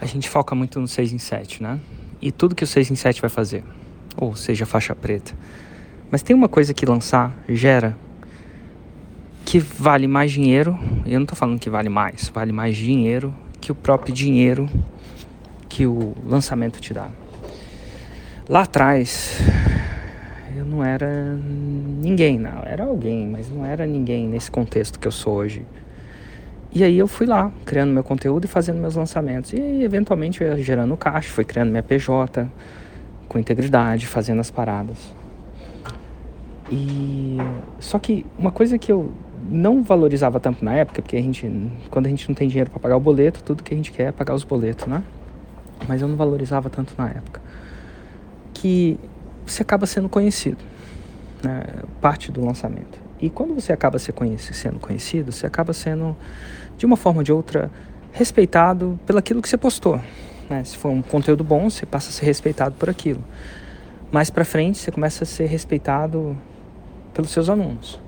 a gente foca muito no 6 em 7, né? E tudo que o 6 em 7 vai fazer, ou seja, faixa preta. Mas tem uma coisa que lançar gera que vale mais dinheiro, eu não estou falando que vale mais, vale mais dinheiro que o próprio dinheiro que o lançamento te dá. Lá atrás, eu não era ninguém, não. Era alguém, mas não era ninguém nesse contexto que eu sou hoje. E aí eu fui lá, criando meu conteúdo e fazendo meus lançamentos. E eventualmente eu ia gerando caixa, fui criando minha PJ com integridade, fazendo as paradas. E só que uma coisa que eu não valorizava tanto na época, porque a gente, quando a gente não tem dinheiro para pagar o boleto, tudo que a gente quer é pagar os boletos, né? Mas eu não valorizava tanto na época. Que você acaba sendo conhecido, né? parte do lançamento. E quando você acaba sendo conhecido, você acaba sendo, de uma forma ou de outra, respeitado pelaquilo que você postou. Né? Se for um conteúdo bom, você passa a ser respeitado por aquilo. Mais para frente, você começa a ser respeitado pelos seus alunos.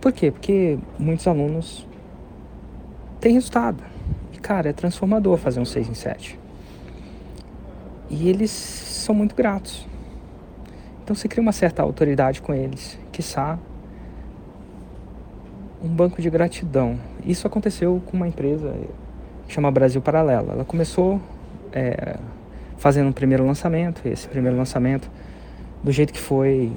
Por quê? Porque muitos alunos têm resultado. E, cara, é transformador fazer um 6 em 7. E eles são muito gratos. Então você cria uma certa autoridade com eles, quiçá um banco de gratidão. Isso aconteceu com uma empresa que chama Brasil Paralelo. Ela começou é, fazendo um primeiro lançamento, esse primeiro lançamento, do jeito que foi.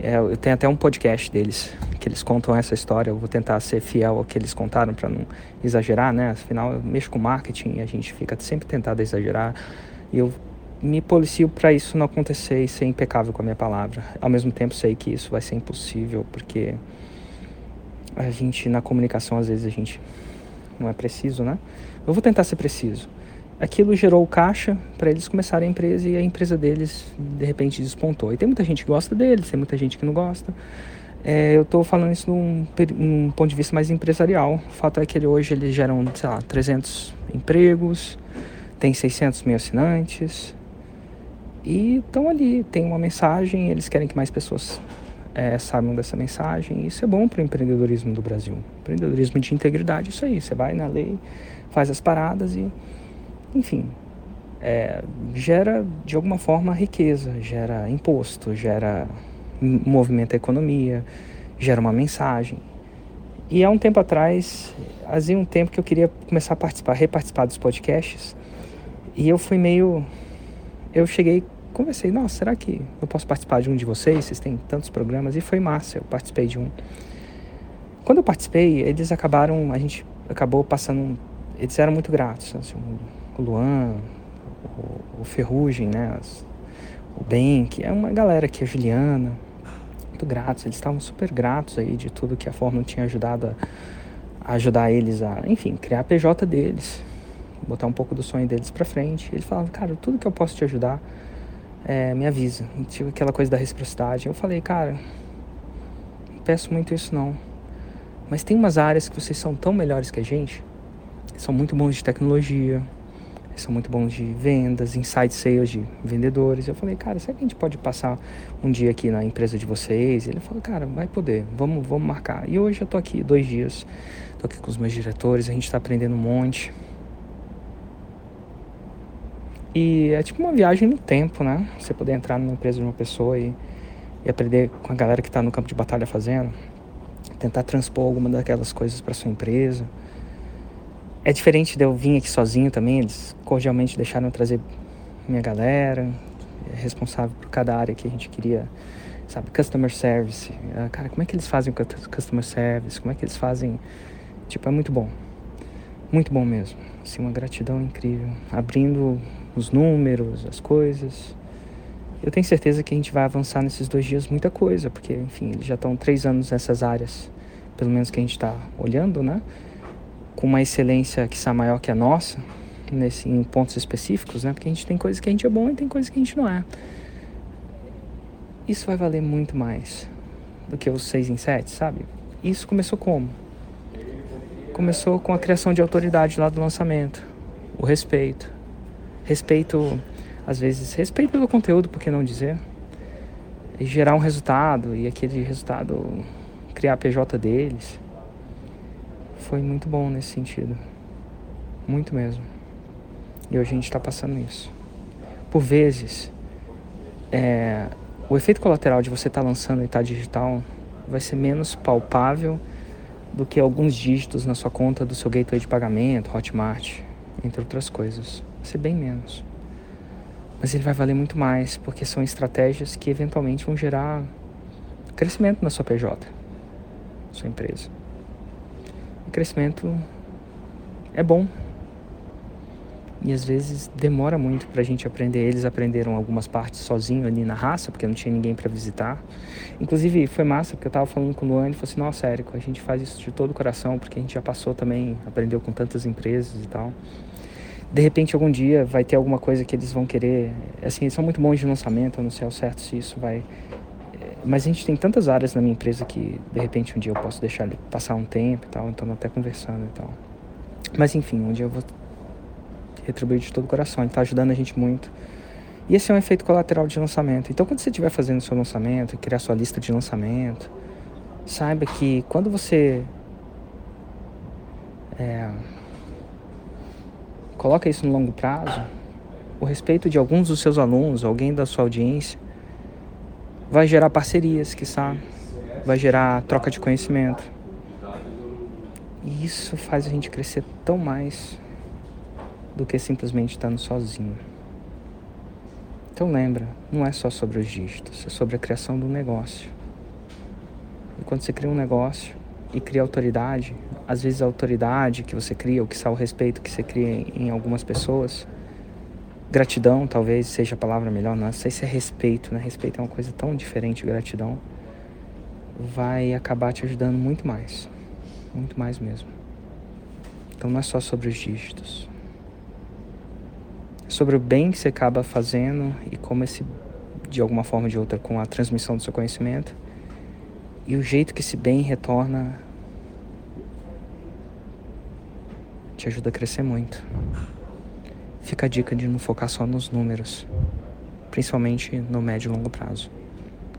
É, eu tenho até um podcast deles que eles contam essa história. Eu vou tentar ser fiel ao que eles contaram para não exagerar, né? Afinal, eu mexo com marketing e a gente fica sempre tentado exagerar. E eu me policio para isso não acontecer e ser impecável com a minha palavra. Ao mesmo tempo, sei que isso vai ser impossível, porque a gente, na comunicação, às vezes a gente não é preciso, né? Eu vou tentar ser preciso. Aquilo gerou caixa para eles começarem a empresa e a empresa deles, de repente, despontou. E tem muita gente que gosta deles, tem muita gente que não gosta. É, eu estou falando isso num, num, ponto de vista mais empresarial. O fato é que ele, hoje eles geram, sei lá, 300 empregos, tem 600 mil assinantes, e estão ali, tem uma mensagem, eles querem que mais pessoas é, saibam dessa mensagem. Isso é bom para o empreendedorismo do Brasil. Empreendedorismo de integridade, isso aí. Você vai na lei, faz as paradas e, enfim, é, gera de alguma forma riqueza, gera imposto, gera movimento a economia, gera uma mensagem. E há um tempo atrás, havia um tempo que eu queria começar a participar, reparticipar dos podcasts, e eu fui meio. Eu cheguei conversei, nossa, será que eu posso participar de um de vocês? Vocês têm tantos programas. E foi massa, eu participei de um. Quando eu participei, eles acabaram, a gente acabou passando, eles eram muito gratos. Assim, o Luan, o, o Ferrugem, né? As, o Ben, que é uma galera aqui, a Juliana, muito gratos. Eles estavam super gratos aí de tudo que a Fórmula tinha ajudado a, a ajudar eles a, enfim, criar a PJ deles, botar um pouco do sonho deles para frente. Eles falavam, cara, tudo que eu posso te ajudar, é, me avisa. Tive aquela coisa da reciprocidade. Eu falei, cara, não peço muito isso não. Mas tem umas áreas que vocês são tão melhores que a gente. São muito bons de tecnologia, são muito bons de vendas, inside sales de vendedores. Eu falei, cara, será que a gente pode passar um dia aqui na empresa de vocês? Ele falou, cara, vai poder, vamos, vamos marcar. E hoje eu tô aqui dois dias, tô aqui com os meus diretores, a gente está aprendendo um monte. E é tipo uma viagem no tempo, né? Você poder entrar numa empresa de uma pessoa e, e aprender com a galera que está no campo de batalha fazendo. Tentar transpor alguma daquelas coisas para sua empresa. É diferente de eu vir aqui sozinho também, eles cordialmente deixaram eu trazer minha galera, é responsável por cada área que a gente queria, sabe, customer service. Ah, cara, como é que eles fazem o customer service? Como é que eles fazem? Tipo, é muito bom. Muito bom mesmo. Assim, uma gratidão incrível. Abrindo os números, as coisas. Eu tenho certeza que a gente vai avançar nesses dois dias muita coisa, porque, enfim, eles já estão três anos nessas áreas, pelo menos que a gente está olhando, né? Com uma excelência que está maior que a nossa, nesse, em pontos específicos, né? Porque a gente tem coisas que a gente é bom e tem coisas que a gente não é. Isso vai valer muito mais do que os seis em sete, sabe? Isso começou como? Começou com a criação de autoridade lá do lançamento, o respeito, respeito, às vezes, respeito pelo conteúdo, por que não dizer? E gerar um resultado e aquele resultado criar a PJ deles. Foi muito bom nesse sentido. Muito mesmo. E hoje a gente está passando isso. Por vezes, é, o efeito colateral de você estar tá lançando e estar tá digital vai ser menos palpável do que alguns dígitos na sua conta do seu gateway de pagamento, Hotmart, entre outras coisas. Vai ser bem menos. Mas ele vai valer muito mais, porque são estratégias que eventualmente vão gerar crescimento na sua PJ, sua empresa. O crescimento é bom. E às vezes demora muito para a gente aprender. Eles aprenderam algumas partes sozinho ali na raça, porque não tinha ninguém para visitar. Inclusive foi massa, porque eu estava falando com o Luane e falei assim: Nossa, Érico, a gente faz isso de todo o coração, porque a gente já passou também, aprendeu com tantas empresas e tal. De repente, algum dia vai ter alguma coisa que eles vão querer. Assim, eles são muito bons de lançamento, eu não sei ao certo se isso vai mas a gente tem tantas áreas na minha empresa que de repente um dia eu posso deixar ele passar um tempo e tal, então até conversando e tal. Mas enfim, um dia eu vou retribuir de todo o coração, ele está ajudando a gente muito. E esse é um efeito colateral de lançamento. Então quando você estiver fazendo seu lançamento, criar sua lista de lançamento, saiba que quando você é, coloca isso no longo prazo, o respeito de alguns dos seus alunos, alguém da sua audiência, vai gerar parcerias, que sabe, vai gerar troca de conhecimento. E isso faz a gente crescer tão mais do que simplesmente estando sozinho. Então lembra, não é só sobre os dígitos, é sobre a criação do negócio. E quando você cria um negócio e cria autoridade, às vezes a autoridade que você cria, ou que o respeito que você cria em algumas pessoas, Gratidão, talvez seja a palavra melhor, não sei se é respeito, né? Respeito é uma coisa tão diferente gratidão. Vai acabar te ajudando muito mais. Muito mais mesmo. Então não é só sobre os dígitos. É sobre o bem que você acaba fazendo e como esse, de alguma forma ou de outra, com a transmissão do seu conhecimento. E o jeito que esse bem retorna te ajuda a crescer muito fica a dica de não focar só nos números, principalmente no médio e longo prazo.